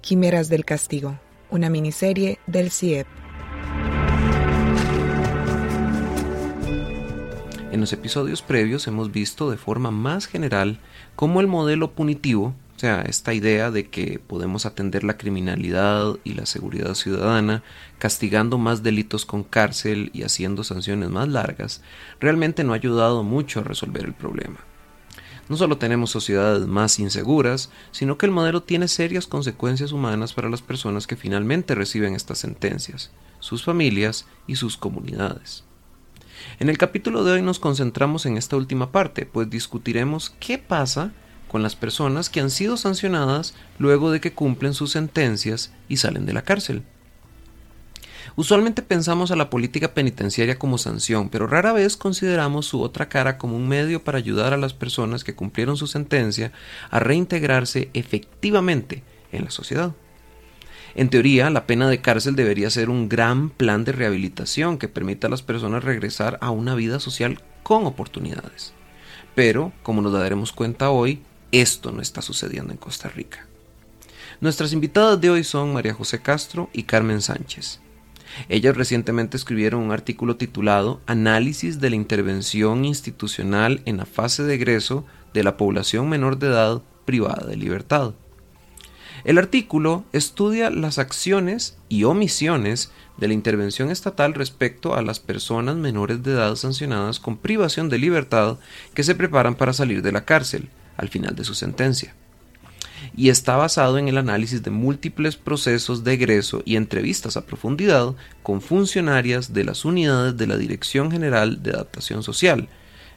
Quimeras del castigo, una miniserie del CIEP. En los episodios previos hemos visto de forma más general cómo el modelo punitivo, o sea, esta idea de que podemos atender la criminalidad y la seguridad ciudadana castigando más delitos con cárcel y haciendo sanciones más largas, realmente no ha ayudado mucho a resolver el problema. No solo tenemos sociedades más inseguras, sino que el modelo tiene serias consecuencias humanas para las personas que finalmente reciben estas sentencias, sus familias y sus comunidades. En el capítulo de hoy nos concentramos en esta última parte, pues discutiremos qué pasa con las personas que han sido sancionadas luego de que cumplen sus sentencias y salen de la cárcel. Usualmente pensamos a la política penitenciaria como sanción, pero rara vez consideramos su otra cara como un medio para ayudar a las personas que cumplieron su sentencia a reintegrarse efectivamente en la sociedad. En teoría, la pena de cárcel debería ser un gran plan de rehabilitación que permita a las personas regresar a una vida social con oportunidades. Pero, como nos daremos cuenta hoy, esto no está sucediendo en Costa Rica. Nuestras invitadas de hoy son María José Castro y Carmen Sánchez. Ellas recientemente escribieron un artículo titulado Análisis de la intervención institucional en la fase de egreso de la población menor de edad privada de libertad. El artículo estudia las acciones y omisiones de la intervención estatal respecto a las personas menores de edad sancionadas con privación de libertad que se preparan para salir de la cárcel al final de su sentencia. Y está basado en el análisis de múltiples procesos de egreso y entrevistas a profundidad con funcionarias de las unidades de la Dirección General de Adaptación Social,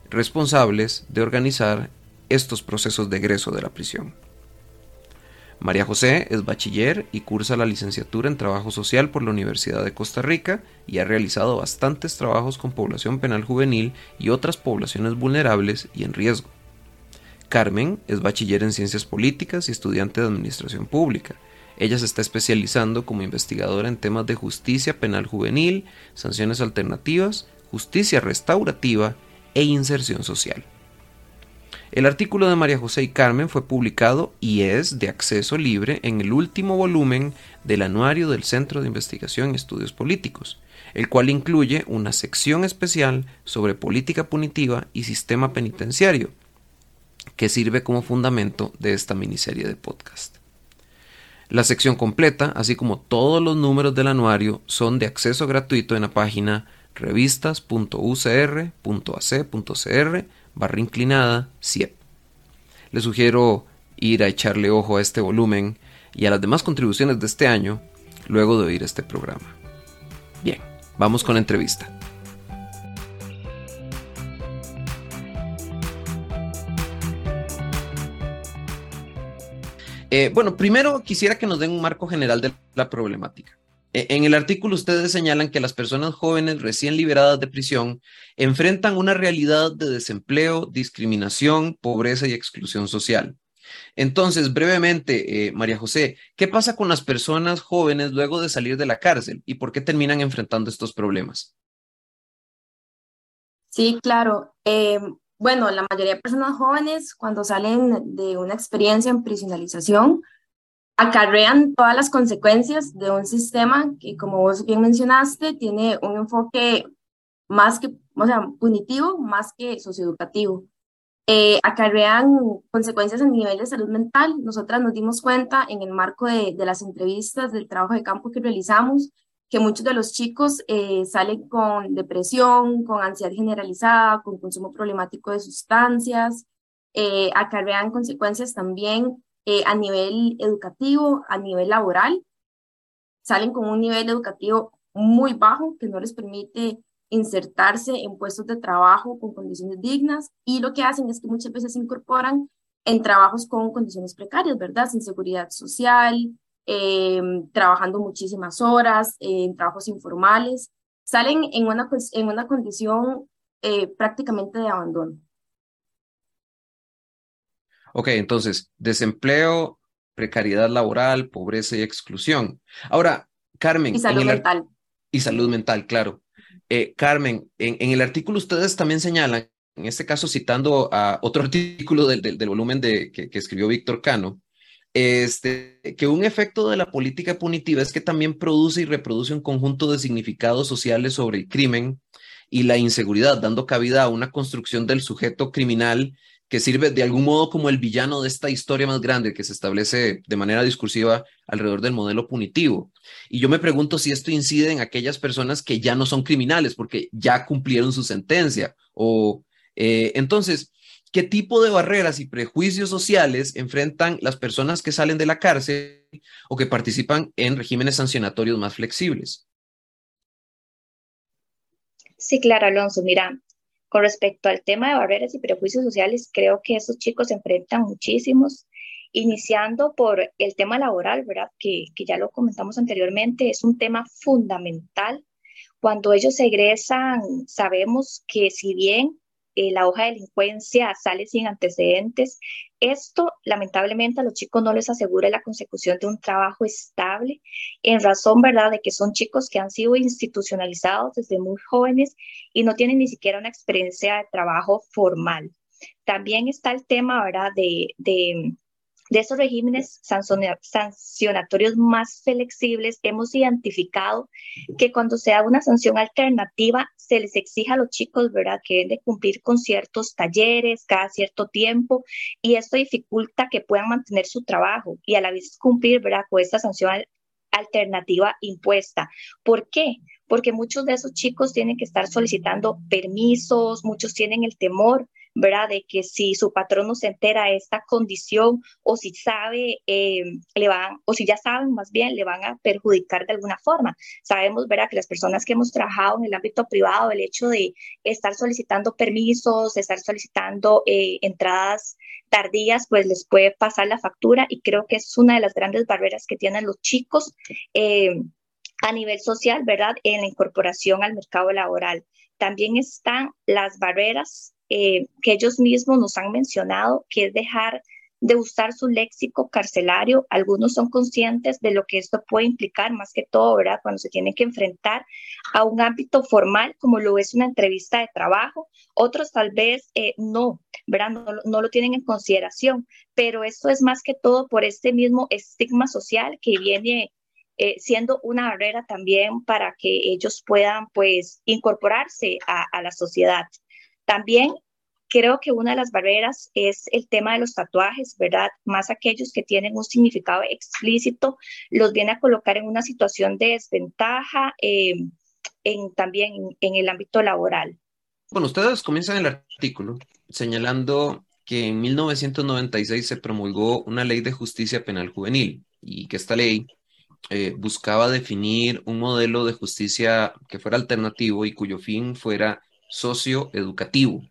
responsables de organizar estos procesos de egreso de la prisión. María José es bachiller y cursa la licenciatura en Trabajo Social por la Universidad de Costa Rica y ha realizado bastantes trabajos con población penal juvenil y otras poblaciones vulnerables y en riesgo. Carmen es bachiller en Ciencias Políticas y estudiante de Administración Pública. Ella se está especializando como investigadora en temas de justicia penal juvenil, sanciones alternativas, justicia restaurativa e inserción social. El artículo de María José y Carmen fue publicado y es de acceso libre en el último volumen del Anuario del Centro de Investigación y Estudios Políticos, el cual incluye una sección especial sobre política punitiva y sistema penitenciario, que sirve como fundamento de esta miniserie de podcast. La sección completa, así como todos los números del anuario, son de acceso gratuito en la página revistas.ucr.ac.cr barra inclinada CIEP. Les sugiero ir a echarle ojo a este volumen y a las demás contribuciones de este año luego de oír este programa. Bien, vamos con la entrevista. Eh, bueno, primero quisiera que nos den un marco general de la problemática. E, en el artículo ustedes señalan que las personas jóvenes recién liberadas de prisión enfrentan una realidad de desempleo, discriminación, pobreza y exclusión social. Entonces, brevemente, eh, María José, ¿qué pasa con las personas jóvenes luego de salir de la cárcel y por qué terminan enfrentando estos problemas? Sí, claro. Eh, bueno, la mayoría de personas jóvenes cuando salen de una experiencia en prisionalización, acarrean todas las consecuencias de un sistema que, como vos bien mencionaste, tiene un enfoque más que, o sea, punitivo, más que socioeducativo. Eh, acarrean consecuencias a nivel de salud mental. Nosotras nos dimos cuenta en el marco de, las entrevistas, del trabajo de campo que realizamos, que muchos de los chicos eh, salen con depresión, con ansiedad generalizada, con consumo problemático de sustancias, eh, acarrean consecuencias también eh, a nivel educativo, a nivel laboral, salen con un nivel educativo muy bajo que no les permite insertarse en puestos de trabajo con condiciones dignas y lo que hacen es que muchas veces se incorporan en trabajos con condiciones precarias, ¿verdad? Sin seguridad social, eh, trabajando muchísimas horas, eh, en trabajos informales, salen en una, en una condición prácticamente de abandono. Ok, entonces, desempleo, precariedad laboral, pobreza y exclusión. Ahora, Carmen. Y salud mental. Y salud mental, claro. Eh, Carmen, en, el artículo ustedes también señalan, en este caso citando a otro artículo del, del, volumen de, que, escribió Víctor Cano, este, que un efecto de la política punitiva es que también produce y reproduce un conjunto de significados sociales sobre el crimen y la inseguridad, dando cabida a una construcción del sujeto criminal que sirve de algún modo como el villano de esta historia más grande que se establece de manera discursiva alrededor del modelo punitivo. Y yo me pregunto si esto incide en aquellas personas que ya no son criminales porque ya cumplieron su sentencia. O eh, entonces, ¿qué tipo de barreras y prejuicios sociales enfrentan las personas que salen de la cárcel o que participan en regímenes sancionatorios más flexibles? Sí, claro, Alonso. Mira, con respecto al tema de barreras y prejuicios sociales, creo que esos chicos se enfrentan muchísimos, iniciando por el tema laboral, ¿verdad? Que, que ya lo comentamos anteriormente, es un tema fundamental. Cuando ellos egresan, sabemos que si bien eh, la hoja de delincuencia sale sin antecedentes. Esto, lamentablemente, a los chicos no les asegura la consecución de un trabajo estable, en razón, ¿verdad?, de que son chicos que han sido institucionalizados desde muy jóvenes y no tienen ni siquiera una experiencia de trabajo formal. También está el tema, ¿verdad?, de, de de esos regímenes sancionatorios más flexibles, hemos identificado que cuando se da una sanción alternativa, se les exija a los chicos, ¿verdad?, que deben de cumplir con ciertos talleres cada cierto tiempo y esto dificulta que puedan mantener su trabajo y a la vez cumplir, ¿verdad?, con esta sanción alternativa impuesta. ¿Por qué? Porque muchos de esos chicos tienen que estar solicitando permisos, muchos tienen el temor ¿verdad? De que si su patrón no se entera de esta condición o si sabe, eh, le van, o si ya saben más bien, le van a perjudicar de alguna forma. Sabemos, ¿verdad? Que las personas que hemos trabajado en el ámbito privado, el hecho de estar solicitando permisos, estar solicitando eh, entradas tardías, pues les puede pasar la factura y creo que es una de las grandes barreras que tienen los chicos. Eh, a nivel social, ¿verdad? En la incorporación al mercado laboral. También están las barreras eh, que ellos mismos nos han mencionado, que es dejar de usar su léxico carcelario. Algunos son conscientes de lo que esto puede implicar, más que todo, ¿verdad? Cuando se tienen que enfrentar a un ámbito formal, como lo es una entrevista de trabajo. Otros tal vez eh, no, ¿verdad? No, lo tienen en consideración, pero esto es más que todo por este mismo estigma social que viene eh, siendo una barrera también para que ellos puedan, pues, incorporarse a la sociedad. También creo que una de las barreras es el tema de los tatuajes, ¿verdad? Más aquellos que tienen un significado explícito, los viene a colocar en una situación de desventaja em, en, también en, el ámbito laboral. Bueno, ustedes comienzan el artículo señalando que en 1996 se promulgó una ley de justicia penal juvenil y que esta ley eh, buscaba definir un modelo de justicia que fuera alternativo y cuyo fin fuera socioeducativo.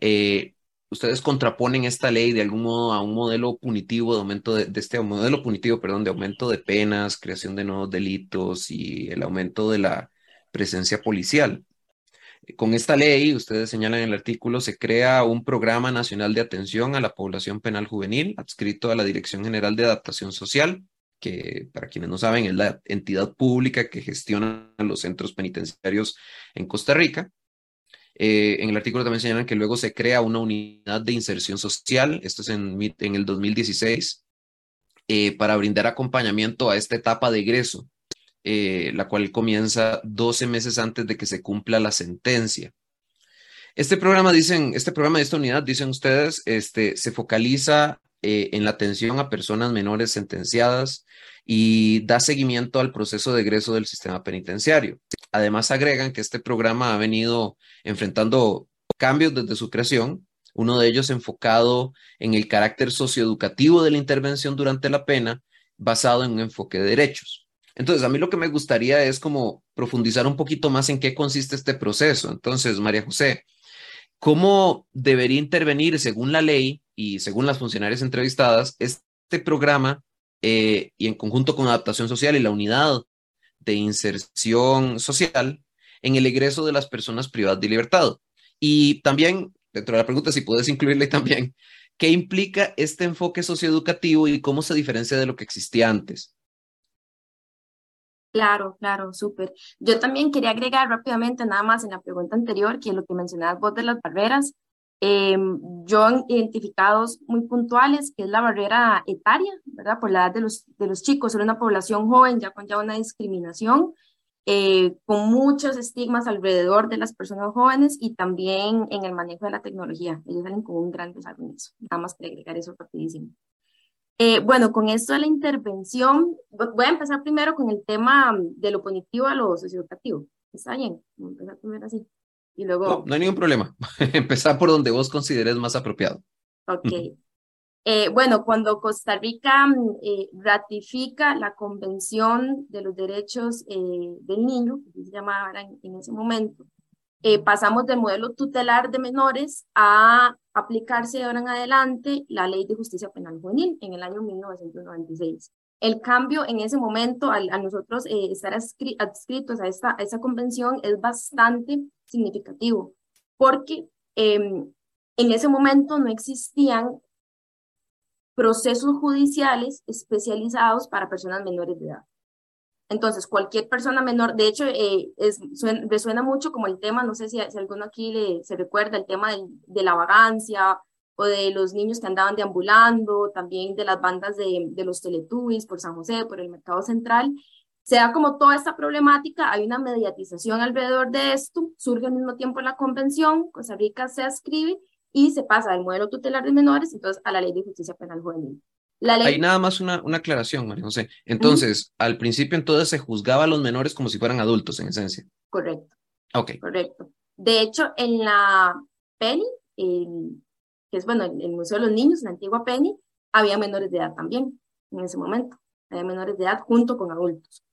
Eh, ustedes contraponen esta ley de algún modo a un modelo punitivo de aumento de, este modelo punitivo, perdón, de aumento de penas, creación de nuevos delitos y el aumento de la presencia policial. Con esta ley, ustedes señalan en el artículo, se crea un programa nacional de atención a la población penal juvenil, adscrito a la Dirección General de Adaptación Social, que para quienes no saben es la entidad pública que gestiona los centros penitenciarios en Costa Rica. Eh, en el artículo también señalan que luego se crea una unidad de inserción social, esto es en, en el 2016, eh, para brindar acompañamiento a esta etapa de egreso, eh, la cual comienza 12 meses antes de que se cumpla la sentencia. Este programa, dicen, este programa de esta unidad, dicen ustedes, este, se focaliza en la atención a personas menores sentenciadas y da seguimiento al proceso de egreso del sistema penitenciario. Además, agregan que este programa ha venido enfrentando cambios desde su creación, uno de ellos enfocado en el carácter socioeducativo de la intervención durante la pena, basado en un enfoque de derechos. Entonces, a mí lo que me gustaría es como profundizar un poquito más en qué consiste este proceso. Entonces, María José, ¿cómo debería intervenir según la ley y según las funcionarias entrevistadas este programa eh, y en conjunto con adaptación social y la unidad de inserción social en el egreso de las personas privadas de libertad. Y también, dentro de la pregunta, si puedes incluirle también, ¿qué implica este enfoque socioeducativo y cómo se diferencia de lo que existía antes? Claro, claro, súper. Yo también quería agregar rápidamente, nada más en la pregunta anterior, que lo que mencionabas vos de las barreras, Em, yo identificados muy puntuales, que es la barrera etaria, ¿verdad? Por la edad de los, de los chicos, ser una población joven, ya con ya una discriminación, eh, con muchos estigmas alrededor de las personas jóvenes y también en el manejo de la tecnología. Ellos salen con un gran desarrollo en. Nada más para agregar eso rapidísimo. Eh, bueno, con esto de la intervención, voy a empezar primero con el tema de lo cognitivo a lo socioeducativo. ¿Está bien? Voy a empezar primero así. Y luego... No, no hay ningún problema. empezar por donde vos consideres más apropiado. Ok. Eh, bueno, cuando Costa Rica eh, ratifica la Convención de los Derechos eh, del Niño, que se llamaba en, en ese momento, pasamos del modelo tutelar de menores a aplicarse de ahora en adelante la Ley de Justicia Penal Juvenil en el año 1996. El cambio en ese momento, al, a nosotros estar adscritos a esta, a esta convención, es bastante significativo, porque em, en ese momento no existían procesos judiciales especializados para personas menores de edad. Entonces, cualquier persona menor, de hecho, eh, es, resuena mucho como el tema, no sé si, si alguno aquí le, se recuerda, el tema de la vagancia o de los niños que andaban deambulando, también de las bandas de, de los Teletubbies por San José, por el Mercado Central. Se da como toda esta problemática, hay una mediatización alrededor de esto, surge al mismo tiempo la convención, Costa Rica se ascribe y se pasa del modelo tutelar de menores entonces a la ley de justicia penal juvenil. La ley... Hay nada más una, una aclaración, María José. Entonces, al principio entonces se juzgaba a los menores como si fueran adultos, en esencia. Correcto. Ok. Correcto. De hecho, en la PENI, que es bueno, el Museo de los Niños, la antigua PENI, había menores de edad también en ese momento. Había menores de edad junto con adultos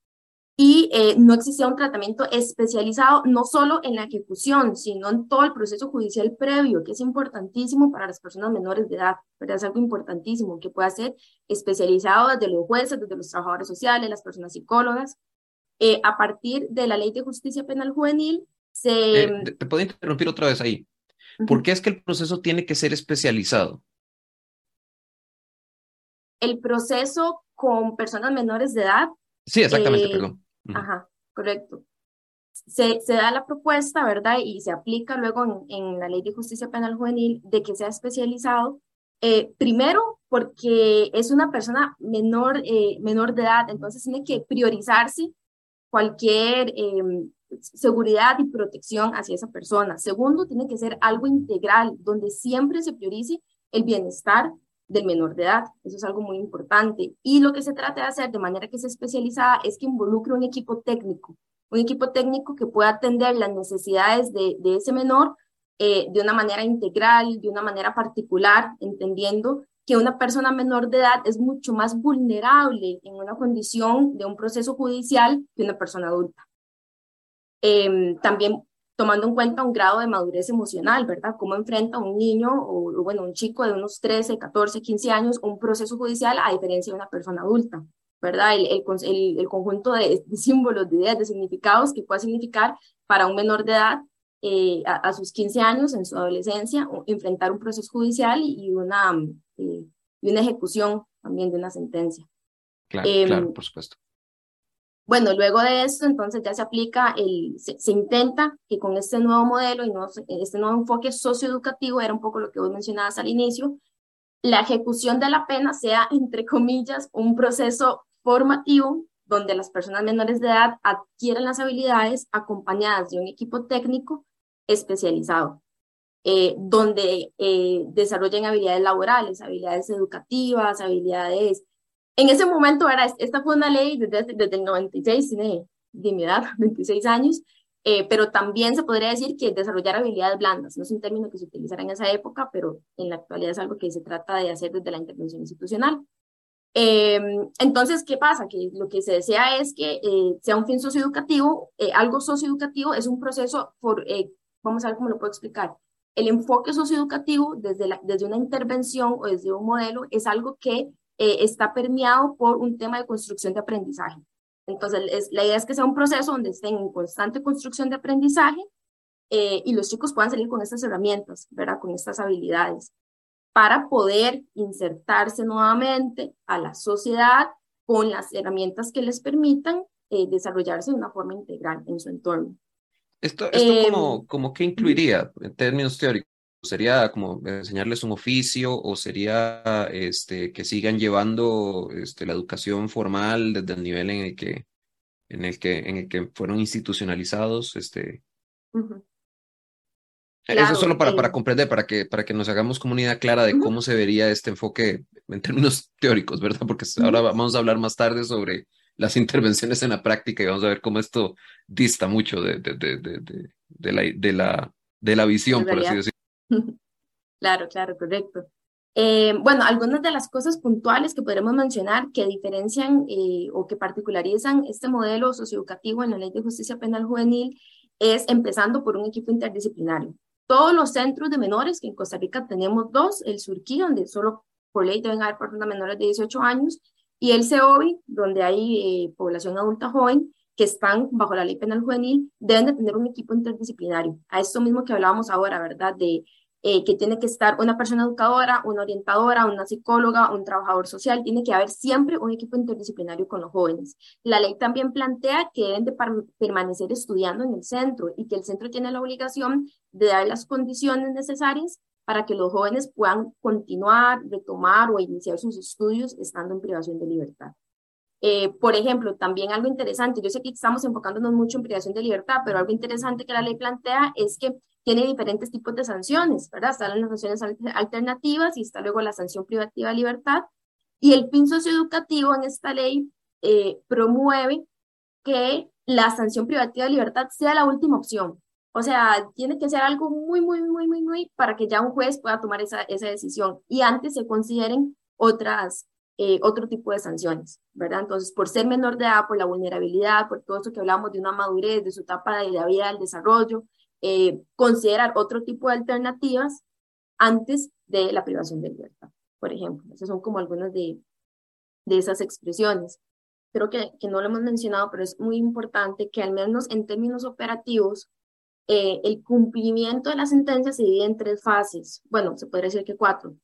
y eh, no existía un tratamiento especializado no solo en la ejecución, sino en todo el proceso judicial previo, que es importantísimo para las personas menores de edad, pero es algo importantísimo que pueda ser especializado desde los jueces, desde los trabajadores sociales, las personas psicólogas. Eh, a partir de la Ley de Justicia Penal Juvenil, se... Eh, te puedo interrumpir otra vez ahí. ¿Por qué es que el proceso tiene que ser especializado? El proceso con personas menores de edad Sí, exactamente, perdón. Ajá, correcto. Se, se, da la propuesta, ¿verdad? Y se aplica luego en, la Ley de Justicia Penal Juvenil de que sea especializado. Eh, primero, porque es una persona menor, eh, menor de edad, entonces tiene que priorizarse cualquier em, seguridad y protección hacia esa persona. Segundo, tiene que ser algo integral, donde siempre se priorice el bienestar del menor de edad. Eso es algo muy importante. Y lo que se trata de hacer de manera que sea especializada es que involucre un equipo técnico, un equipo técnico que pueda atender las necesidades de, ese menor eh, de una manera integral, de una manera particular, entendiendo que una persona menor de edad es mucho más vulnerable en una condición de un proceso judicial que una persona adulta. Eh, también tomando en cuenta un grado de madurez emocional, ¿verdad? Cómo enfrenta un niño o, bueno, un chico de unos 13, 14, 15 años un proceso judicial a diferencia de una persona adulta, ¿verdad? El, el, el, conjunto de, símbolos, de ideas, de significados que puede significar para un menor de edad eh, a, sus 15 años, en su adolescencia, enfrentar un proceso judicial y, una, eh, y una ejecución también de una sentencia. Claro, claro, em, por supuesto. Bueno, luego de esto, entonces ya se aplica, el, se, intenta que con este nuevo modelo y no, este nuevo enfoque socioeducativo, era un poco lo que vos mencionabas al inicio, la ejecución de la pena sea, entre comillas, un proceso formativo donde las personas menores de edad adquieren las habilidades acompañadas de un equipo técnico especializado, eh, donde eh, desarrollen habilidades laborales, habilidades educativas, habilidades en ese momento, era, esta fue una ley desde, desde el 96, tiene de mi edad, 26 años, eh, pero también se podría decir que desarrollar habilidades blandas, no es un término que se utilizara en esa época, pero en la actualidad es algo que se trata de hacer desde la intervención institucional. Eh, entonces, ¿qué pasa? Que lo que se desea es que eh, sea un fin socioeducativo, algo socioeducativo es un proceso, por, vamos a ver cómo lo puedo explicar. El enfoque socioeducativo desde, desde una intervención o desde un modelo es algo que eh, está permeado por un tema de construcción de aprendizaje. Entonces, la idea es que sea un proceso donde estén en constante construcción de aprendizaje eh, y los chicos puedan salir con estas herramientas, ¿verdad? Con estas habilidades, para poder insertarse nuevamente a la sociedad con las herramientas que les permitan eh, desarrollarse de una forma integral en su entorno. Esto, esto como, como que incluiría en términos teóricos ¿Sería como enseñarles un oficio o sería este, que sigan llevando este, la educación formal desde el nivel en el que, en el que, en el que fueron institucionalizados? Este, Eso solo para, para comprender, para que, para que nos hagamos como una idea clara de cómo se vería este enfoque en términos teóricos, ¿verdad? Porque ahora vamos a hablar más tarde sobre las intervenciones en la práctica y vamos a ver cómo esto dista mucho de, de, de, de la, de, la, de la visión, por así decirlo. Claro, claro, correcto. Eh, bueno, algunas de las cosas puntuales que podremos mencionar que diferencian eh, o que particularizan este modelo socioeducativo en la Ley de Justicia Penal Juvenil es empezando por un equipo interdisciplinario. Todos los centros de menores, que en Costa Rica tenemos dos, el Surquí, donde solo por ley deben haber personas menores de 18 años, y el CEOBI, donde hay eh, población adulta joven, que están bajo la ley penal juvenil, deben de tener un equipo interdisciplinario. A esto mismo que hablábamos ahora, ¿verdad? De eh, que tiene que estar una persona educadora, una orientadora, una psicóloga, un trabajador social, tiene que haber siempre un equipo interdisciplinario con los jóvenes. La ley también plantea que deben de permanecer estudiando en el centro y que el centro tiene la obligación de dar las condiciones necesarias para que los jóvenes puedan continuar, retomar o iniciar sus estudios estando en privación de libertad. Eh, por ejemplo, también algo interesante, yo sé que estamos enfocándonos mucho en privación de libertad, pero algo interesante que la ley plantea es que tiene diferentes tipos de sanciones, ¿verdad? Están las sanciones alternativas y está luego la sanción privativa de libertad. Y el fin socioeducativo en esta ley eh, promueve que la sanción privativa de libertad sea la última opción. O sea, tiene que ser algo muy, muy, muy, muy, muy para que ya un juez pueda tomar esa, esa decisión y antes se consideren otras eh, otro tipo de sanciones, ¿verdad? Entonces, por ser menor de edad, por la vulnerabilidad, por todo eso que hablamos de una madurez, de su etapa de la vida, del desarrollo, eh, considerar otro tipo de alternativas antes de la privación de libertad, por ejemplo. Esas son como algunas de, de esas expresiones. Creo que, que no lo hemos mencionado, pero es muy importante que al menos en términos operativos, eh, el cumplimiento de la sentencia se divide en tres fases. Bueno, se podría decir que cuatro.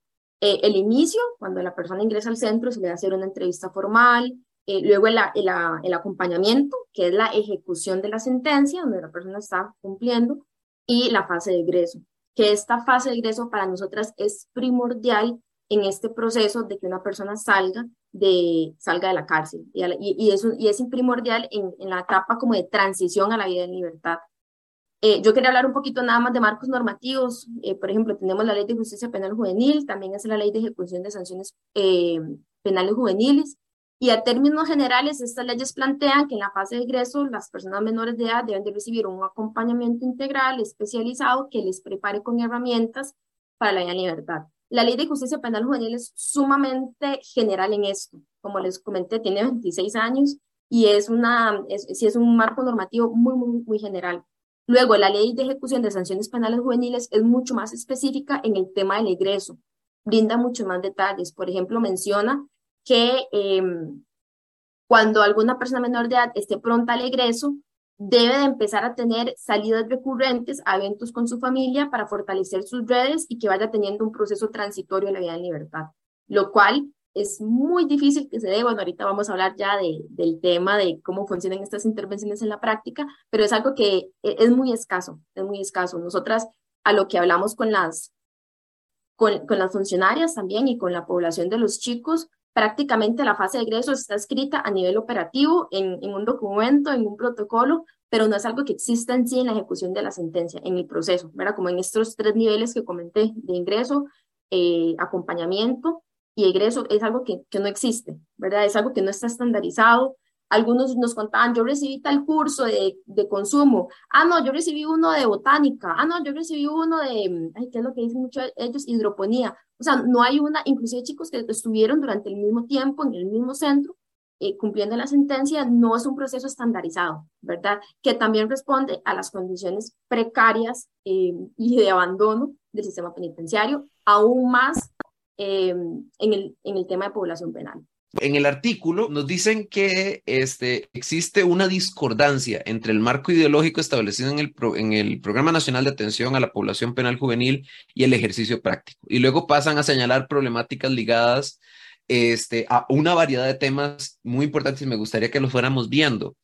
Eh, el inicio, cuando la persona ingresa al centro, se le va hacer una entrevista formal, eh, luego el, el, acompañamiento, que es la ejecución de la sentencia, donde la persona está cumpliendo, y la fase de egreso, que esta fase de egreso para nosotras es primordial en este proceso de que una persona salga de, salga de la cárcel. Y, y, eso, y es primordial en, en la etapa como de transición a la vida en libertad. Eh, yo quería hablar un poquito nada más de marcos normativos. Eh, por ejemplo, tenemos la Ley de Justicia Penal Juvenil, también es la Ley de Ejecución de Sanciones eh, Penales Juveniles. Y a términos generales, estas leyes plantean que en la fase de ingreso las personas menores de edad deben de recibir un acompañamiento integral especializado que les prepare con herramientas para la vida en libertad. La Ley de Justicia Penal Juvenil es sumamente general en esto. Como les comenté, tiene 26 años y es, una, es, es un marco normativo muy, muy, muy general. Luego, la ley de ejecución de sanciones penales juveniles es mucho más específica en el tema del egreso, brinda muchos más detalles. Por ejemplo, menciona que em, cuando alguna persona menor de edad esté pronta al egreso, debe de empezar a tener salidas recurrentes a eventos con su familia para fortalecer sus redes y que vaya teniendo un proceso transitorio de la vida en libertad, lo cual es muy difícil que se dé. Bueno, ahorita vamos a hablar ya de, del tema de cómo funcionan estas intervenciones en la práctica, pero es algo que e, es muy escaso, es muy escaso. Nosotras a lo que hablamos con las, con, con las funcionarias también y con la población de los chicos, prácticamente la fase de egreso está escrita a nivel operativo en, en un documento, en un protocolo, pero no es algo que exista en sí en la ejecución de la sentencia, en el proceso, ¿verdad? Como en estos tres niveles que comenté de ingreso, eh, acompañamiento y egreso es algo que, que no existe, ¿verdad? Es algo que no está estandarizado. Algunos nos contaban, yo recibí tal curso de, de, consumo. Ah, no, yo recibí uno de botánica. Ah, no, yo recibí uno de, ay, ¿qué es lo que dicen muchos ellos? Hidroponía. O sea, no hay una, inclusive chicos que estuvieron durante el mismo tiempo en el mismo centro, eh, cumpliendo la sentencia, no es un proceso estandarizado, ¿verdad? Que también responde a las condiciones precarias eh, y de abandono del sistema penitenciario, aún más Em, en, el, en el tema de población penal. En el artículo nos dicen que este, existe una discordancia entre el marco ideológico establecido en el, en el Programa Nacional de Atención a la Población Penal Juvenil y el ejercicio práctico. Y luego pasan a señalar problemáticas ligadas este, a una variedad de temas muy importantes y me gustaría que los fuéramos viendo.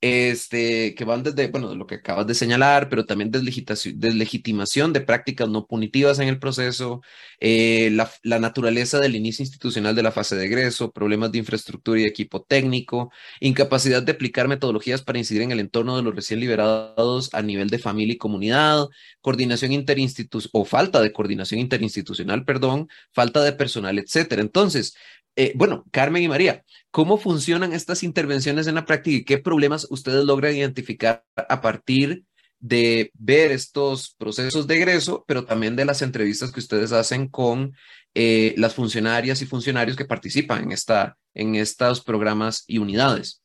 Este, que van desde, bueno, lo que acabas de señalar, pero también deslegitimación de prácticas no punitivas en el proceso, eh, la, naturaleza del inicio institucional de la fase de egreso, problemas de infraestructura y equipo técnico, incapacidad de aplicar metodologías para incidir en el entorno de los recién liberados a nivel de familia y comunidad, coordinación interinstitucional o falta de coordinación interinstitucional, perdón, falta de personal, etcétera. Entonces, eh, bueno, Carmen y María, ¿cómo funcionan estas intervenciones en la práctica y qué problemas ustedes logran identificar a partir de ver estos procesos de egreso, pero también de las entrevistas que ustedes hacen con eh, las funcionarias y funcionarios que participan en, esta, en estos programas y unidades?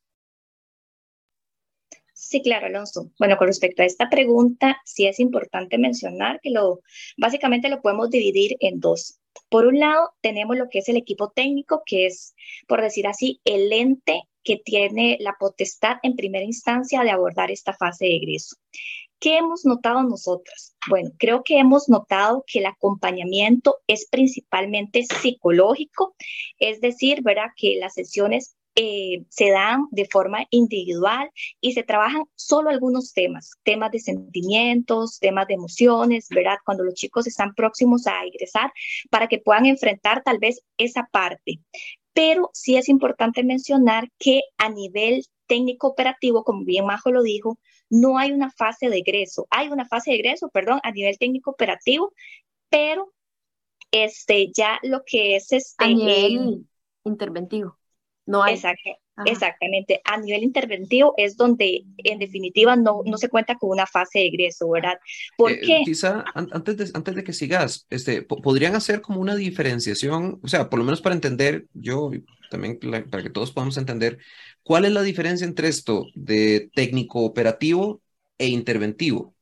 Sí, claro, Alonso. Bueno, con respecto a esta pregunta, sí es importante mencionar que lo, básicamente lo podemos dividir en dos. Por un lado, tenemos lo que es el equipo técnico, que es, por decir así, el ente que tiene la potestad en primera instancia de abordar esta fase de egreso. ¿Qué hemos notado nosotras? Bueno, creo que hemos notado que el acompañamiento es principalmente psicológico, es decir, ¿verdad? Que las sesiones eh, se dan de forma individual y se trabajan solo algunos temas, temas de sentimientos, temas de emociones, ¿verdad? Cuando los chicos están próximos a ingresar para que puedan enfrentar tal vez esa parte. Pero sí es importante mencionar que a nivel técnico operativo, como bien Majo lo dijo, no hay una fase de egreso. Hay una fase de egreso, perdón, a nivel técnico operativo, pero este, ya lo que es este... A nivel interventivo. No hay. exactamente. A nivel interventivo es donde en definitiva no, no se cuenta con una fase de egreso, ¿verdad? Porque eh, quizá antes de, antes de que sigas, este, podrían hacer como una diferenciación, o sea, por lo menos para entender, yo también para que todos podamos entender, ¿cuál es la diferencia entre esto de técnico operativo e interventivo?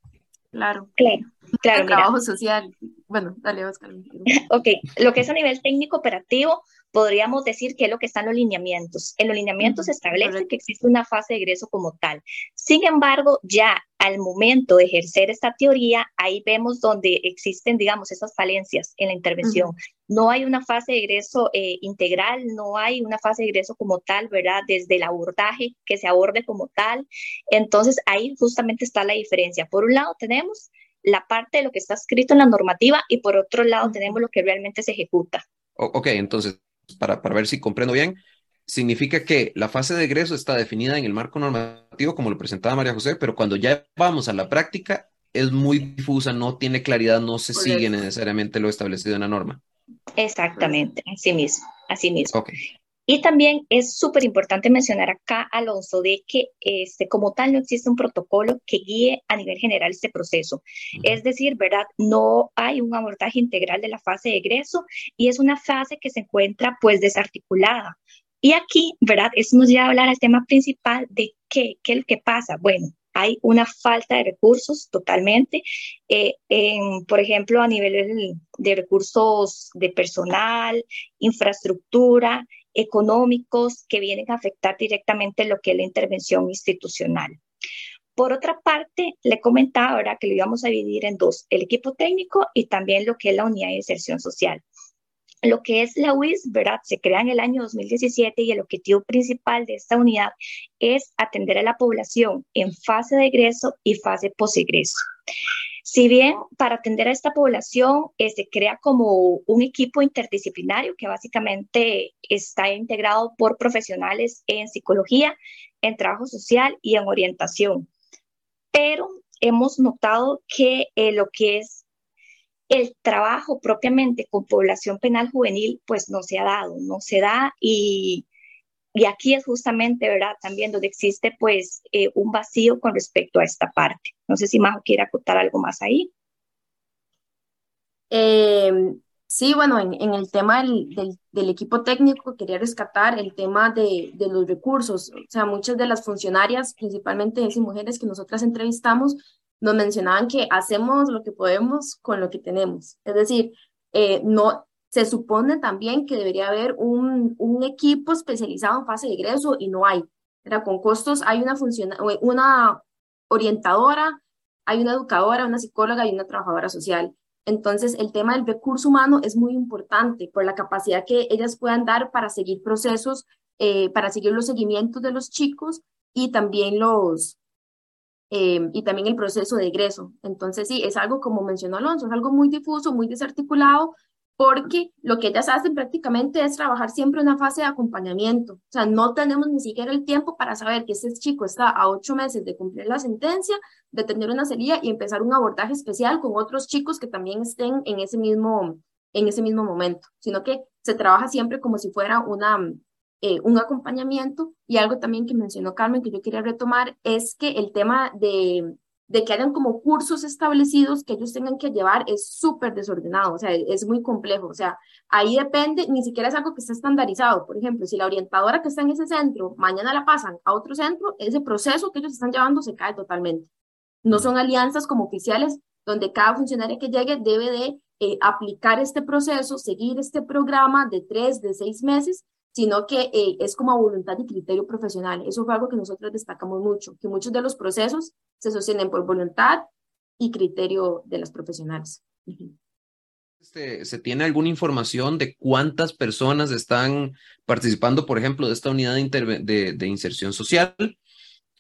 Claro. Claro. Claro, el trabajo social. Bueno, dale, Oscar. ok, lo que es a nivel técnico operativo, podríamos decir que es lo que están los lineamientos. En los lineamientos se establece que existe una fase de egreso como tal. Sin embargo, ya al momento de ejercer esta teoría, ahí vemos donde existen, digamos, esas falencias en la intervención. No hay una fase de egreso eh, integral, no hay una fase de egreso como tal, ¿verdad? Desde el abordaje, que se aborde como tal. Entonces, ahí justamente está la diferencia. Por un lado, tenemos la parte de lo que está escrito en la normativa y por otro lado tenemos lo que realmente se ejecuta. ok, entonces para, para ver si comprendo bien, significa que la fase de egreso está definida en el marco normativo, como lo presentaba María José, pero cuando ya vamos a la práctica es muy difusa, no tiene claridad, no se sigue necesariamente lo establecido en la norma. Exactamente, así mismo, así mismo. Okay. Y también es súper importante mencionar acá, Alonso, de que este, como tal no existe un protocolo que guíe a nivel general este proceso. Es decir, ¿verdad? No hay un abordaje integral de la fase de egreso y es una fase que se encuentra pues desarticulada. Y aquí, ¿verdad? Eso nos lleva a hablar al tema principal de qué, qué es lo que pasa. Bueno, hay una falta de recursos totalmente, eh, en, por ejemplo, a nivel de recursos de personal, infraestructura, económicos que vienen a afectar directamente lo que es la intervención institucional. Por otra parte, le comentaba ahora que lo íbamos a dividir en dos, el equipo técnico y también lo que es la unidad de inserción social. Lo que es la UIS, ¿verdad? Se crea en el año 2017 y el objetivo principal de esta unidad es atender a la población en fase de egreso y fase posegreso. Si bien para atender a esta población eh, se crea como un equipo interdisciplinario que básicamente está integrado por profesionales en psicología, en trabajo social y en orientación. Pero hemos notado que eh, lo que es el trabajo propiamente con población penal juvenil, pues no se ha dado, no se da y y aquí es justamente, ¿verdad? También donde existe pues eh, un vacío con respecto a esta parte. No sé si Majo quiere acotar algo más ahí. Em, sí, bueno, en, el tema del, equipo técnico quería rescatar el tema de, los recursos. O sea, muchas de las funcionarias, principalmente esas mujeres que nosotras entrevistamos, nos mencionaban que hacemos lo que podemos con lo que tenemos. Es decir, eh, no, se supone también que debería haber un, un equipo especializado en fase de egreso y no hay. Era con costos hay una, una orientadora, hay una educadora, una psicóloga y una trabajadora social. Entonces, el tema del recurso humano es muy importante por la capacidad que ellas puedan dar para seguir procesos, eh, para seguir los seguimientos de los chicos y también los, em, y también el proceso de egreso. Entonces, sí, es algo como mencionó Alonso, es algo muy difuso, muy desarticulado, porque lo que ellas hacen prácticamente es trabajar siempre una fase de acompañamiento. O sea, no tenemos ni siquiera el tiempo para saber que este chico está a ocho meses de cumplir la sentencia, de tener una salida y empezar un abordaje especial con otros chicos que también estén en ese mismo, en ese mismo momento, sino que se trabaja siempre como si fuera una, eh, un acompañamiento. Y algo también que mencionó Carmen que yo quería retomar es que el tema de de que hayan como cursos establecidos que ellos tengan que llevar es súper desordenado, o sea, es muy complejo, o sea, ahí depende, ni siquiera es algo que está estandarizado, por ejemplo, si la orientadora que está en ese centro mañana la pasan a otro centro, ese proceso que ellos están llevando se cae totalmente. No son alianzas como oficiales donde cada funcionario que llegue debe de eh, aplicar este proceso, seguir este programa de tres, de seis meses sino que eh, es como voluntad y criterio profesional. Eso fue algo que nosotros destacamos mucho, que muchos de los procesos se sostienen por voluntad y criterio de las profesionales. Este, ¿Se tiene alguna información de cuántas personas están participando, por ejemplo, de esta unidad de, de, inserción social?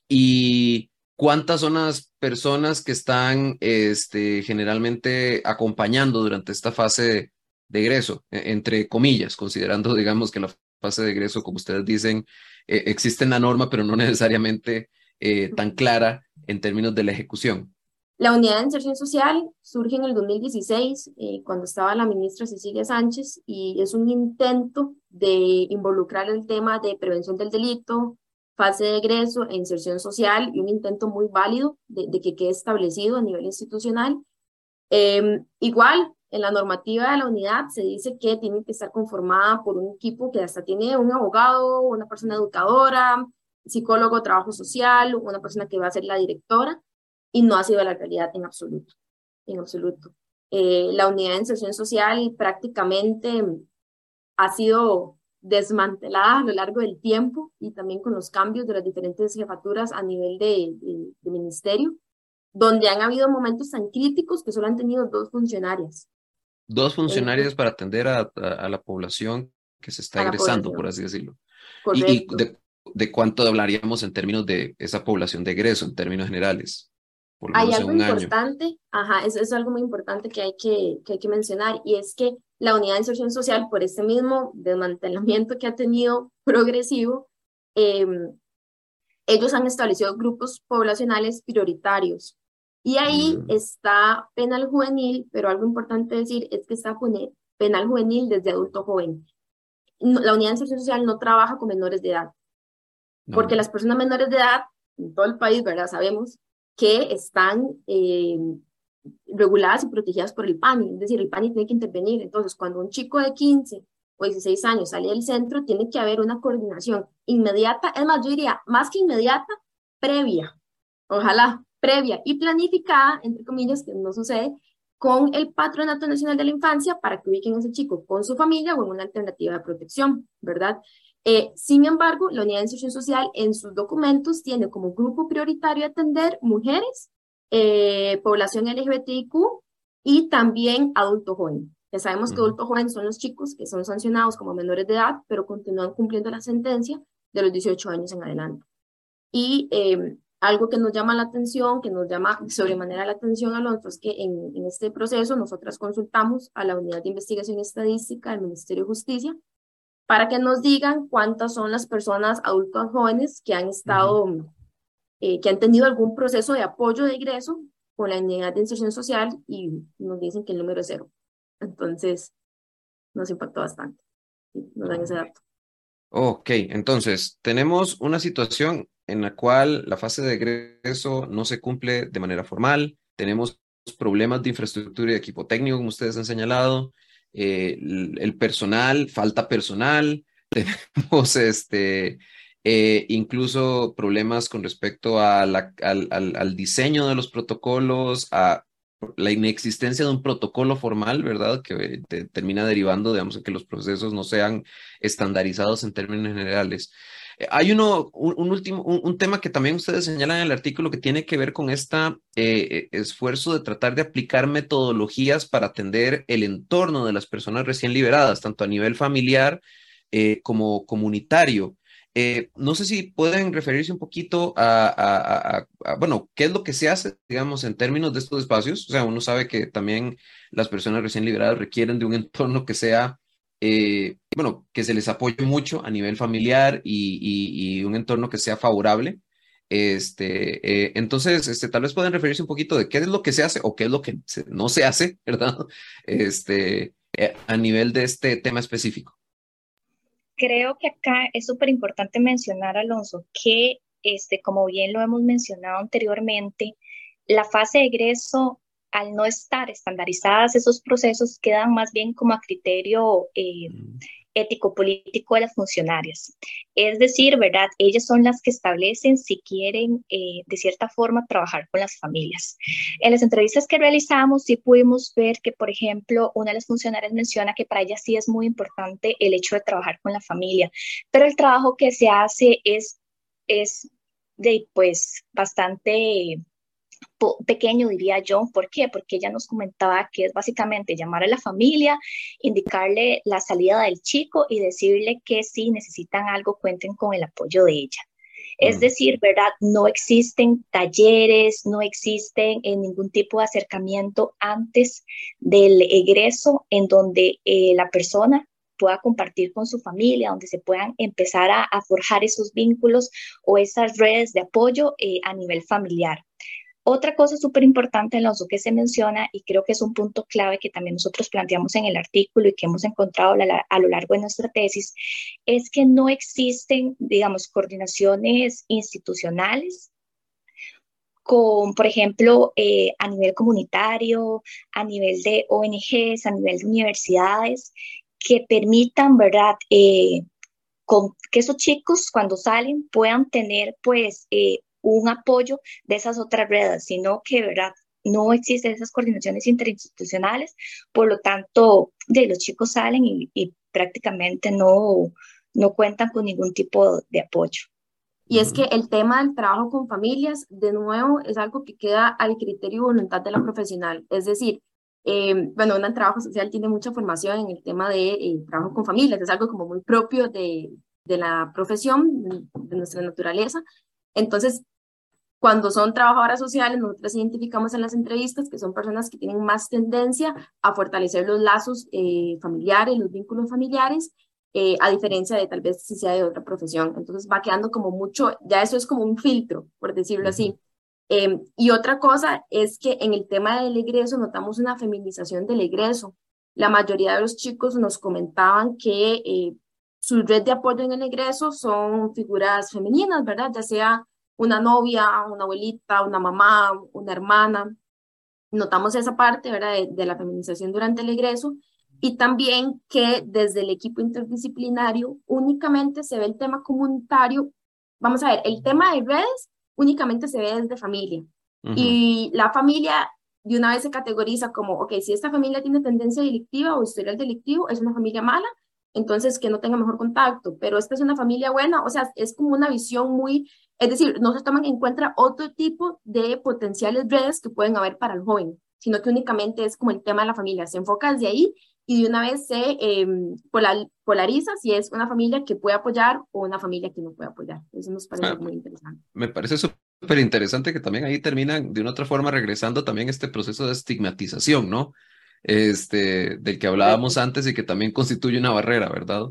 ¿Y cuántas son las personas que están este, generalmente acompañando durante esta fase de egreso, e, entre comillas, considerando, digamos, que la fase de egreso, como ustedes dicen, eh, existe en la norma, pero no necesariamente eh, tan clara en términos de la ejecución. La unidad de inserción social surge en el 2016, eh, cuando estaba la ministra Cecilia Sánchez, y es un intento de involucrar el tema de prevención del delito, fase de egreso e inserción social, y un intento muy válido de, que quede establecido a nivel institucional. Em, igual, en la normativa de la unidad se dice que tiene que estar conformada por un equipo que hasta tiene un abogado, una persona educadora, psicólogo, trabajo social, una persona que va a ser la directora, y no ha sido la realidad en absoluto, en absoluto. Eh, la unidad de inserción social prácticamente ha sido desmantelada a lo largo del tiempo y también con los cambios de las diferentes jefaturas a nivel de, de ministerio, donde han habido momentos tan críticos que solo han tenido dos funcionarias Dos funcionarios para atender a, la población que se está egresando, por así decirlo. Y, de, cuánto hablaríamos en términos de esa población de egreso, en términos generales? hay algo importante, ajá, eso es algo muy importante que hay que, que hay que mencionar, y es que la unidad de inserción social, por este mismo desmantelamiento que ha tenido progresivo, em, ellos han establecido grupos poblacionales prioritarios y ahí está penal juvenil, pero algo importante decir es que está penal juvenil desde adulto joven. La unidad de inserción social no trabaja con menores de edad, porque las personas menores de edad en todo el país, ¿verdad? Sabemos que están eh, reguladas y protegidas por el PANI, es decir, el PANI tiene que intervenir. Entonces, cuando un chico de 15 o 16 años sale del centro, tiene que haber una coordinación inmediata, es más, yo diría, más que inmediata, previa. Ojalá, previa y planificada, entre comillas, que no sucede, con el Patronato Nacional de la Infancia para que ubiquen a ese chico con su familia o en una alternativa de protección, ¿verdad? Eh, sin embargo, la Unidad de Inserción Social en sus documentos tiene como grupo prioritario atender mujeres, eh, población LGBTIQ y también adulto joven. Ya sabemos que adulto joven son los chicos que son sancionados como menores de edad, pero continúan cumpliendo la sentencia de los 18 años en adelante. Y eh, algo que nos llama la atención, que nos llama sobremanera la atención, Alonso, es que en, en este proceso nosotras consultamos a la Unidad de Investigación Estadística del Ministerio de Justicia para que nos digan cuántas son las personas adultas jóvenes que han estado, eh, que han tenido algún proceso de apoyo de ingreso con la unidad de inserción social y nos dicen que el número es cero. Entonces, nos impactó bastante. Nos dan ese dato. Ok, entonces tenemos una situación en la cual la fase de egreso no se cumple de manera formal, tenemos problemas de infraestructura y equipo técnico, como ustedes han señalado, eh, el, personal, falta personal, tenemos este, eh, incluso problemas con respecto a la, al, al, diseño de los protocolos, a la inexistencia de un protocolo formal, ¿verdad? Que termina derivando, digamos, en que los procesos no sean estandarizados en términos generales. Eh, hay uno, un, último, un, tema que también ustedes señalan en el artículo que tiene que ver con este esfuerzo de tratar de aplicar metodologías para atender el entorno de las personas recién liberadas, tanto a nivel familiar como comunitario. no sé si pueden referirse un poquito a, bueno, qué es lo que se hace, digamos, en términos de estos espacios. O sea, uno sabe que también las personas recién liberadas requieren de un entorno que sea, eh, bueno, que se les apoye mucho a nivel familiar y, un entorno que sea favorable. Este, eh, entonces, este, tal vez pueden referirse un poquito de qué es lo que se hace o qué es lo que no se hace, ¿verdad? Este, a nivel de este tema específico creo que acá es súper importante mencionar, Alonso, que este, como bien lo hemos mencionado anteriormente, la fase de egreso, al no estar estandarizadas esos procesos, quedan más bien como a criterio eh, mm ético-político de las funcionarias. Es decir, ¿verdad? Ellas son las que establecen si quieren eh, de cierta forma trabajar con las familias. En las entrevistas que realizamos sí pudimos ver que, por ejemplo, una de las funcionarias menciona que para ella sí es muy importante el hecho de trabajar con la familia, pero el trabajo que se hace es, es de, pues, bastante pequeño, diría yo. ¿Por qué? Porque ella nos comentaba que es básicamente llamar a la familia, indicarle la salida del chico y decirle que si necesitan algo, cuenten con el apoyo de ella. Es mm. decir, ¿verdad? No existen talleres, no existen en eh, ningún tipo de acercamiento antes del egreso en donde eh, la persona pueda compartir con su familia, donde se puedan empezar a, forjar esos vínculos o esas redes de apoyo eh, a nivel familiar. Otra cosa súper importante, Alonso, que se menciona y creo que es un punto clave que también nosotros planteamos en el artículo y que hemos encontrado a lo largo de nuestra tesis, es que no existen, digamos, coordinaciones institucionales con, por ejemplo, eh, a nivel comunitario, a nivel de ONGs, a nivel de universidades, que permitan, ¿verdad? Eh, que esos chicos cuando salen puedan tener pues eh, un apoyo de esas otras redes, sino que, ¿verdad? No existen esas coordinaciones interinstitucionales, por lo tanto, de los chicos salen y, prácticamente no, no cuentan con ningún tipo de apoyo. Y es que el tema del trabajo con familias, de nuevo, es algo que queda al criterio y voluntad de la profesional. Es decir, eh, bueno, un trabajo social tiene mucha formación en el tema de eh, trabajo con familias, es algo como muy propio de, de la profesión, de nuestra naturaleza. Entonces, cuando son trabajadoras sociales, nosotros identificamos en las entrevistas que son personas que tienen más tendencia a fortalecer los lazos eh, familiares, los vínculos familiares, eh, a diferencia de tal vez si sea de otra profesión. Entonces va quedando como mucho, ya eso es como un filtro, por decirlo así. Em, y otra cosa es que en el tema del egreso notamos una feminización del egreso. La mayoría de los chicos nos comentaban que eh, su red de apoyo en el egreso son figuras femeninas, ¿verdad? Ya sea una novia, una abuelita, una mamá, una hermana. Notamos esa parte ¿verdad? De, la feminización durante el egreso y también que desde el equipo interdisciplinario únicamente se ve el tema comunitario. Vamos a ver, el tema de redes únicamente se ve desde familia y la familia de una vez se categoriza como, ok, si esta familia tiene tendencia delictiva o historial delictivo, es una familia mala, entonces que no tenga mejor contacto, pero esta es una familia buena, o sea, es como una visión muy es decir, no se toman en cuenta otro tipo de potenciales redes que pueden haber para el joven, sino que únicamente es como el tema de la familia. Se enfoca desde ahí y de una vez se em, polariza si es una familia que puede apoyar o una familia que no puede apoyar. Eso nos parece ah, muy interesante. Me parece súper interesante que también ahí termina de una otra forma regresando también este proceso de estigmatización, ¿no? Este, del que hablábamos antes y que también constituye una barrera, ¿verdad?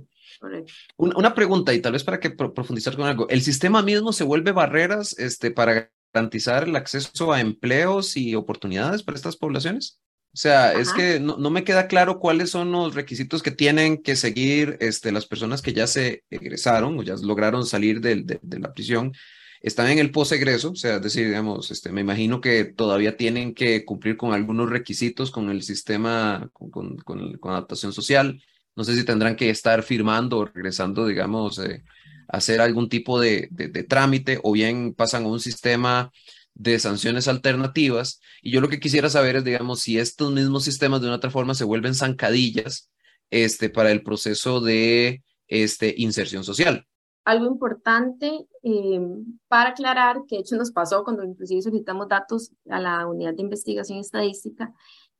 Una pregunta, y tal vez para que profundizar con algo. ¿El sistema mismo se vuelve barreras este, para garantizar el acceso a empleos y oportunidades para estas poblaciones? O sea, es que no, me queda claro cuáles son los requisitos que tienen que seguir este, las personas que ya se egresaron o ya lograron salir de, de, la prisión. Están en el posegreso, o sea, es decir, digamos, este, me imagino que todavía tienen que cumplir con algunos requisitos con el sistema, con, con, con adaptación social no sé si tendrán que estar firmando o regresando, digamos, eh, hacer algún tipo de, trámite o bien pasan a un sistema de sanciones alternativas. Y yo lo que quisiera saber es, digamos, si estos mismos sistemas de una otra forma se vuelven zancadillas este, para el proceso de este, inserción social. Algo importante eh, para aclarar, que de hecho nos pasó cuando inclusive solicitamos datos a la unidad de investigación estadística,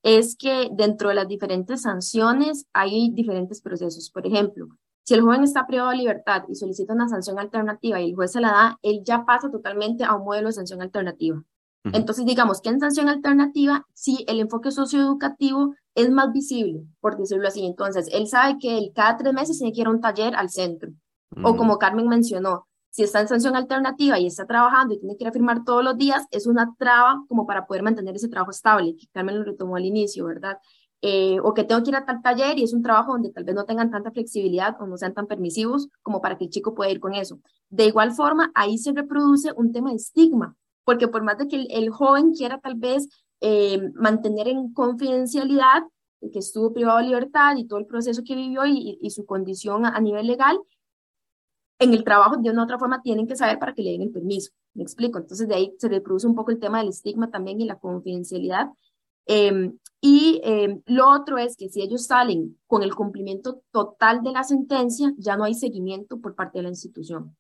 es que dentro de las diferentes sanciones hay diferentes procesos. Por ejemplo, Si el joven está privado de libertad y solicita una sanción alternativa y el juez se la da, él ya pasa totalmente a un modelo de sanción alternativa. Entonces, digamos que en sanción alternativa, sí, el enfoque socioeducativo es más visible, por decirlo así. Entonces, él sabe que él cada tres meses tiene que ir a un taller al centro. O como Carmen mencionó, si está en sanción alternativa y está trabajando y tiene que ir a firmar todos los días, es una traba como para poder mantener ese trabajo estable, que Carmen lo retomó al inicio, ¿verdad? Eh, o que tengo que ir a tal taller y es un trabajo donde tal vez no tengan tanta flexibilidad o no sean tan permisivos como para que el chico pueda ir con eso. De igual forma, ahí se reproduce un tema de estigma, porque por más de que el, joven quiera tal vez eh, mantener en confidencialidad que estuvo privado de libertad y todo el proceso que vivió y, y su condición a, nivel legal, en el trabajo de una u otra forma tienen que saber para que le den el permiso. Me explico. Entonces de ahí se reproduce un poco el tema del estigma también y la confidencialidad. Em, y em, lo otro es que si ellos salen con el cumplimiento total de la sentencia, ya no hay seguimiento por parte de la institución.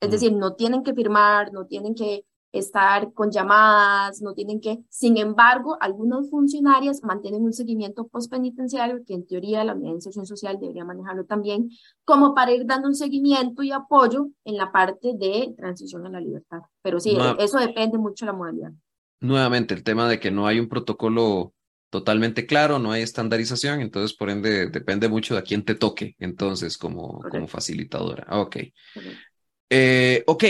Es decir, no tienen que firmar, no tienen que estar con llamadas, no tienen que, sin embargo, algunos funcionarios mantienen un seguimiento postpenitenciario que en teoría la unidad de inserción social debería manejarlo también, como para ir dando un seguimiento y apoyo en la parte de transición a la libertad. Pero sí, eso depende mucho de la modalidad. Nuevamente, el tema de que no hay un protocolo totalmente claro, no hay estandarización, entonces por ende depende mucho de a quién te toque, entonces como, como facilitadora. Ok. Eh, ok,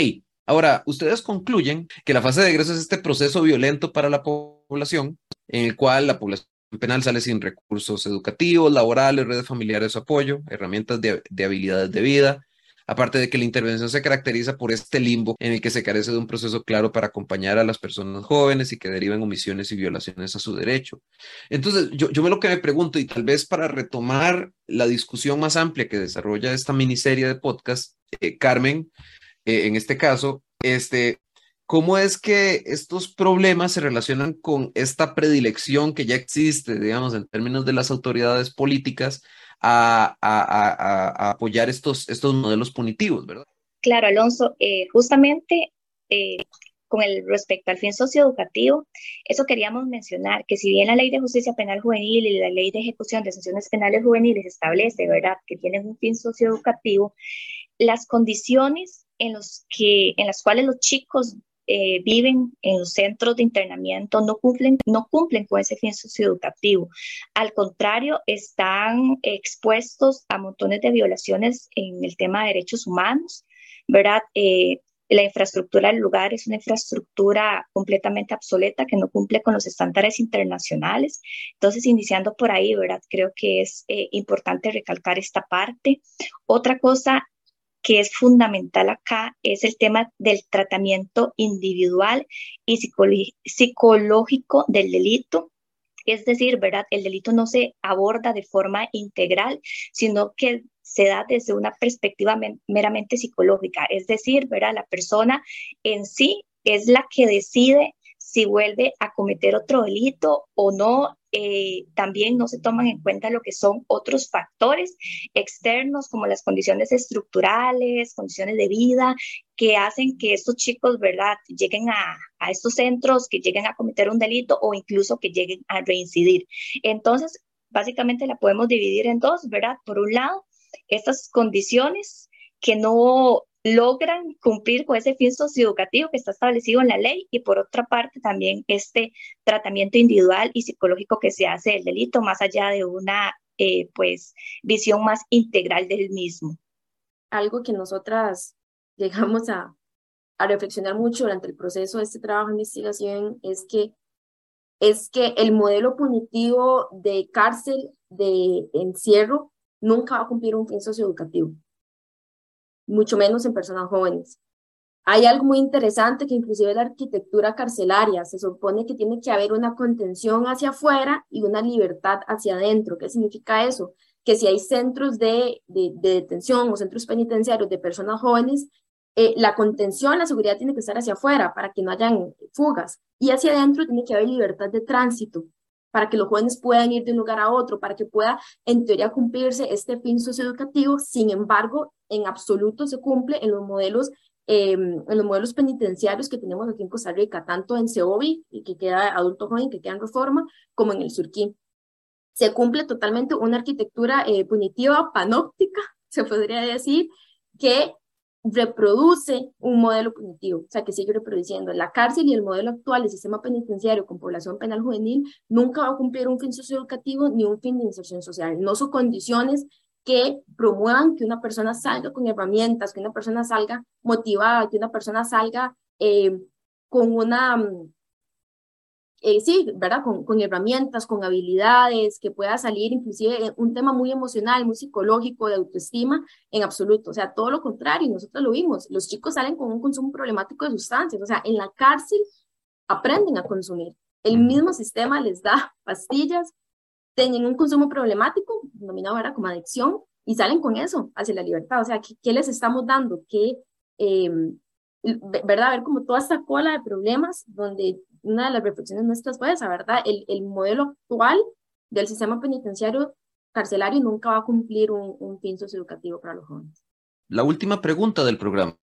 Ahora, ustedes concluyen que la fase de egreso es este proceso violento para la población, en el cual la población penal sale sin recursos educativos, laborales, redes familiares o apoyo, herramientas de, habilidades de vida, aparte de que la intervención se caracteriza por este limbo en el que se carece de un proceso claro para acompañar a las personas jóvenes y que derivan omisiones y violaciones a su derecho. Entonces, yo, yo me lo que me pregunto, y tal vez para retomar la discusión más amplia que desarrolla esta miniserie de podcast, eh, Carmen, eh, en este caso, este, ¿cómo es que estos problemas se relacionan con esta predilección que ya existe, digamos, en términos de las autoridades políticas a, apoyar estos, estos modelos punitivos, verdad? Claro, Alonso, eh, justamente eh, con el respecto al fin socioeducativo, eso queríamos mencionar, que si bien la ley de justicia penal juvenil y la ley de ejecución de sanciones penales juveniles establece, ¿verdad?, que tienen un fin socioeducativo, las condiciones en, los que, en las cuales los chicos eh, viven en los centros de internamiento no cumplen, no cumplen con ese fin socioeducativo. Al contrario, están expuestos a montones de violaciones en el tema de derechos humanos, ¿verdad? Eh, la infraestructura del lugar es una infraestructura completamente obsoleta que no cumple con los estándares internacionales. Entonces, iniciando por ahí, ¿verdad? Creo que es eh, importante recalcar esta parte. Otra cosa que es fundamental acá es el tema del tratamiento individual y psicológico del delito. Es decir, ¿verdad? El delito no se aborda de forma integral, sino que se da desde una perspectiva meramente psicológica. Es decir, ¿verdad? La persona en sí es la que decide si vuelve a cometer otro delito o no. Eh, también no se toman en cuenta lo que son otros factores externos como las condiciones estructurales, condiciones de vida que hacen que estos chicos, ¿verdad?, lleguen a, a estos centros, que lleguen a cometer un delito o incluso que lleguen a reincidir. Entonces, básicamente la podemos dividir en dos, ¿verdad? Por un lado, estas condiciones que no logran cumplir con ese fin socioeducativo que está establecido en la ley y por otra parte también este tratamiento individual y psicológico que se hace del delito más allá de una eh, pues visión más integral del mismo. Algo que nosotras llegamos a, a reflexionar mucho durante el proceso de este trabajo de investigación es que es que el modelo punitivo de cárcel de encierro nunca va a cumplir un fin socioeducativo mucho menos en personas jóvenes. Hay algo muy interesante que inclusive la arquitectura carcelaria se supone que tiene que haber una contención hacia afuera y una libertad hacia adentro. ¿Qué significa eso? Que si hay centros de, de, detención o centros penitenciarios de personas jóvenes, eh, la contención, la seguridad tiene que estar hacia afuera para que no hayan fugas y hacia adentro tiene que haber libertad de tránsito para que los jóvenes puedan ir de un lugar a otro, para que pueda, en teoría, cumplirse este fin socioeducativo. Sin embargo, en absoluto se cumple en los modelos, em, en los modelos penitenciarios que tenemos aquí en Costa Rica, tanto en Seobi, y que queda adulto joven, que queda en reforma, como en el Surquín. Se cumple totalmente una arquitectura eh, punitiva panóptica, se podría decir, que reproduce un modelo punitivo, o sea, que sigue reproduciendo. La cárcel y el modelo actual del sistema penitenciario con población penal juvenil nunca va a cumplir un fin socioeducativo ni un fin de inserción social. No son condiciones que promuevan que una persona salga con herramientas, que una persona salga motivada, que una persona salga eh, con una, mm, eh, sí, ¿verdad? Con, con, herramientas, con habilidades, que pueda salir inclusive un tema muy emocional, muy psicológico, de autoestima, en absoluto. O sea, todo lo contrario, nosotros lo vimos. Los chicos salen con un consumo problemático de sustancias. O sea, en la cárcel aprenden a consumir. El mismo sistema les da pastillas, tienen un consumo problemático, denominado ahora como adicción, y salen con eso hacia la libertad. O sea, ¿qué, qué les estamos dando? ¿Qué, eh, ¿verdad? Ver como toda esta cola de problemas donde una de las reflexiones nuestras fue esa, ¿verdad? El, el modelo actual del sistema penitenciario carcelario nunca va a cumplir un, un fin socioeducativo para los jóvenes. La última pregunta del programa.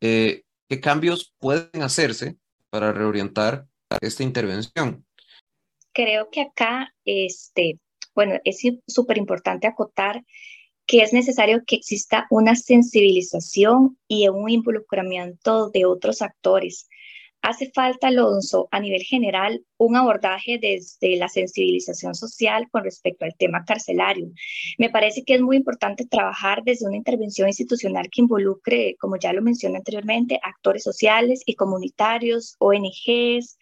Eh, ¿Qué cambios pueden hacerse para reorientar esta intervención? Creo que acá, este, bueno, es súper importante acotar que es necesario que exista una sensibilización y un involucramiento de otros actores. Hace falta, Alonso, a nivel general, un abordaje desde la sensibilización social con respecto al tema carcelario. Me parece que es muy importante trabajar desde una intervención institucional que involucre, como ya lo mencioné anteriormente, actores sociales y comunitarios, ONGs,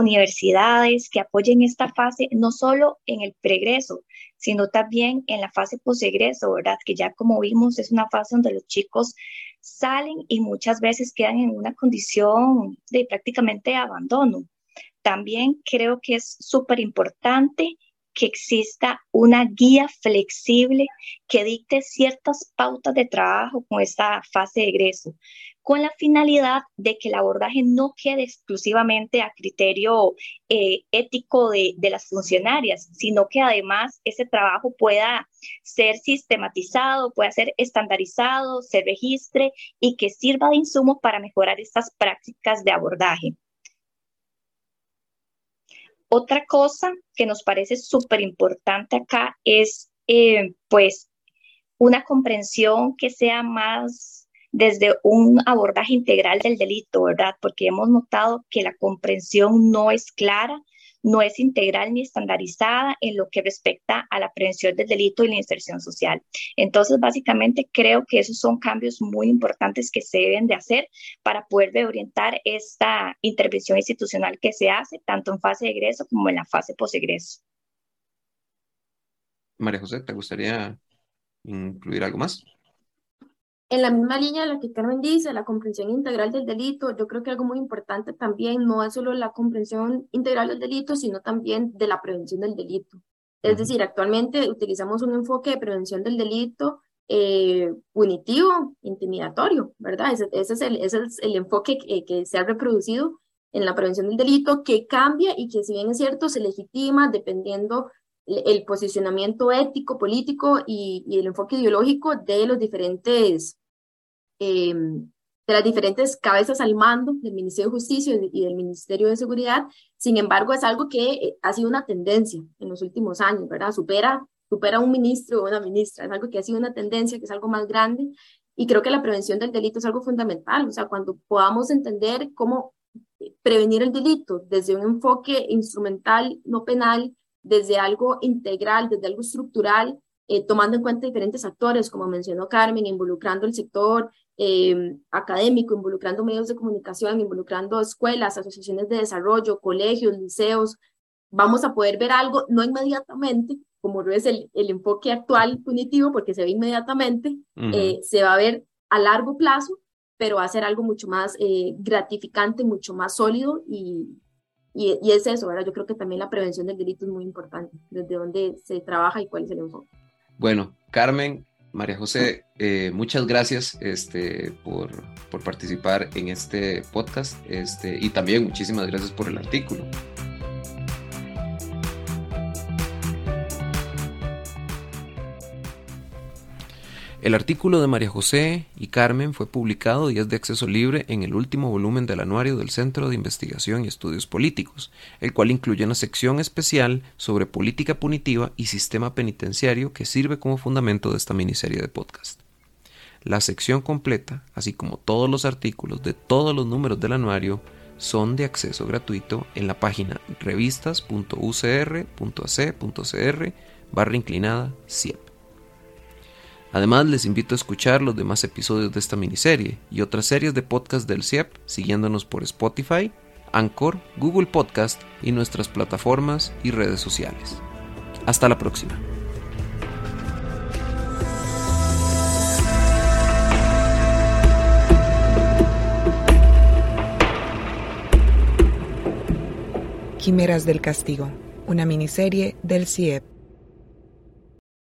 universidades que apoyen esta fase no solo en el pregreso, sino también en la fase posegreso, ¿verdad? Que ya como vimos es una fase donde los chicos salen y muchas veces quedan en una condición de prácticamente abandono. También creo que es súper importante que exista una guía flexible que dicte ciertas pautas de trabajo con esta fase de egreso, con la finalidad de que el abordaje no quede exclusivamente a criterio eh, ético de, las funcionarias, sino que además ese trabajo pueda ser sistematizado, pueda ser estandarizado, se registre y que sirva de insumo para mejorar estas prácticas de abordaje. Otra cosa que nos parece súper importante acá es, eh, pues, una comprensión que sea más desde un abordaje integral del delito, ¿verdad? Porque hemos notado que la comprensión no es clara no es integral ni estandarizada en lo que respecta a la prevención del delito y la inserción social. Entonces, básicamente creo que esos son cambios muy importantes que se deben de hacer para poder reorientar esta intervención institucional que se hace tanto en fase de egreso como en la fase posegreso. María José, ¿te gustaría incluir algo más? En la misma línea de la que Carmen dice, la comprensión integral del delito, yo creo que algo muy importante también no es solo la comprensión integral del delito, sino también de la prevención del delito. Es decir, actualmente utilizamos un enfoque de prevención del delito eh, punitivo, intimidatorio, ¿verdad? Ese, es, el, ese es el enfoque que, que se ha reproducido en la prevención del delito, que cambia y que si bien es cierto, se legitima dependiendo el posicionamiento ético, político y, el enfoque ideológico de los diferentes, eh, de las diferentes cabezas al mando del Ministerio de Justicia y del Ministerio de Seguridad. Sin embargo, es algo que eh, ha sido una tendencia en los últimos años, ¿verdad? Supera, supera un ministro o una ministra, es algo que ha sido una tendencia, que es algo más grande. Y creo que la prevención del delito es algo fundamental, o sea, cuando podamos entender cómo prevenir el delito desde un enfoque instrumental, no penal, desde algo integral, desde algo estructural, eh, tomando en cuenta diferentes actores, como mencionó Carmen, involucrando el sector em, académico, involucrando medios de comunicación, involucrando escuelas, asociaciones de desarrollo, colegios, liceos, vamos a poder ver algo, no inmediatamente, como es el, el enfoque actual punitivo, porque se ve inmediatamente, eh, se va a ver a largo plazo, pero va a ser algo mucho más eh, gratificante, mucho más sólido y, y, es eso, ¿verdad? Yo creo que también la prevención del delito es muy importante, desde dónde se trabaja y cuál es el enfoque. Bueno, Carmen, María José, eh, muchas gracias este, por, por, participar en este podcast este, y también muchísimas gracias por el artículo. El artículo de María José y Carmen fue publicado y es de acceso libre en el último volumen del anuario del Centro de Investigación y Estudios Políticos, el cual incluye una sección especial sobre política punitiva y sistema penitenciario que sirve como fundamento de esta miniserie de podcast. La sección completa, así como todos los artículos de todos los números del anuario, son de acceso gratuito en la página revistas.ucr.ac.cr barra inclinada CIEP. Además, les invito a escuchar los demás episodios de esta miniserie y otras series de podcast del CIEP siguiéndonos por Spotify, Anchor, Google Podcast y nuestras plataformas y redes sociales. Hasta la próxima. Quimeras del Castigo, una miniserie del CIEP.